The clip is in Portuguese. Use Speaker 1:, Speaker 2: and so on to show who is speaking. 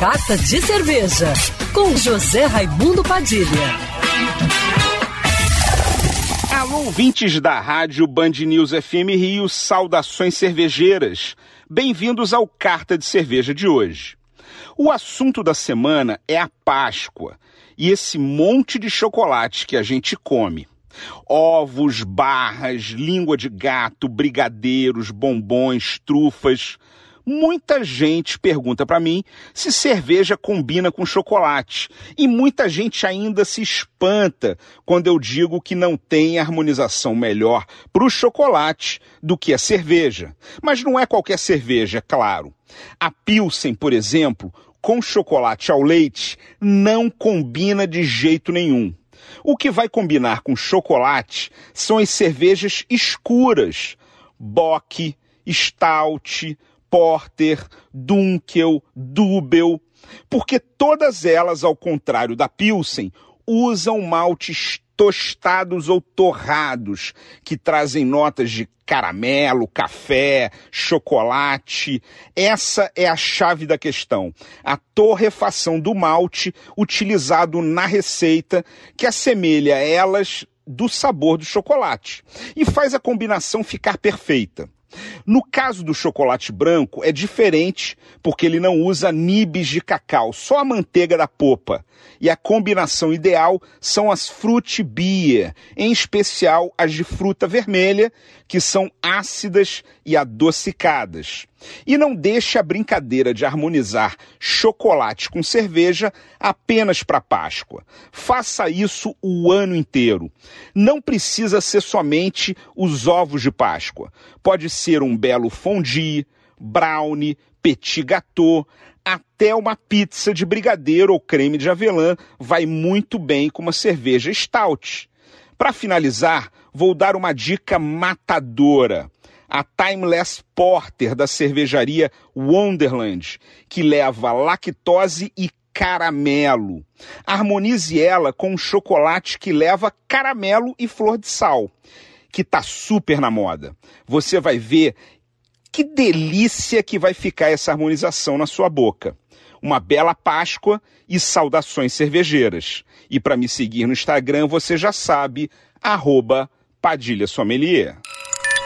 Speaker 1: Carta de Cerveja, com José Raimundo Padilha.
Speaker 2: Alô, ouvintes da rádio Band News FM Rio, saudações cervejeiras. Bem-vindos ao Carta de Cerveja de hoje. O assunto da semana é a Páscoa e esse monte de chocolate que a gente come. Ovos, barras, língua de gato, brigadeiros, bombons, trufas. Muita gente pergunta para mim se cerveja combina com chocolate. E muita gente ainda se espanta quando eu digo que não tem harmonização melhor para o chocolate do que a cerveja. Mas não é qualquer cerveja, é claro. A Pilsen, por exemplo, com chocolate ao leite, não combina de jeito nenhum. O que vai combinar com chocolate são as cervejas escuras, Bock, Stout, Porter, Dunkel, Dubel, porque todas elas, ao contrário da Pilsen, usam maltes tostados ou torrados, que trazem notas de caramelo, café, chocolate. Essa é a chave da questão. A torrefação do malte utilizado na receita, que assemelha elas do sabor do chocolate e faz a combinação ficar perfeita. No caso do chocolate branco, é diferente porque ele não usa nibs de cacau, só a manteiga da popa. E a combinação ideal são as beer, em especial as de fruta vermelha, que são ácidas e adocicadas. E não deixe a brincadeira de harmonizar chocolate com cerveja apenas para Páscoa. Faça isso o ano inteiro. Não precisa ser somente os ovos de Páscoa. Pode ser um belo fondue, brownie, petit gâteau, até uma pizza de brigadeiro ou creme de avelã vai muito bem com uma cerveja stout. Para finalizar, vou dar uma dica matadora. A Timeless Porter da cervejaria Wonderland, que leva lactose e caramelo. Harmonize ela com um chocolate que leva caramelo e flor de sal, que tá super na moda. Você vai ver que delícia que vai ficar essa harmonização na sua boca. Uma bela Páscoa e saudações cervejeiras. E para me seguir no Instagram, você já sabe, arroba Padilha Sommelier.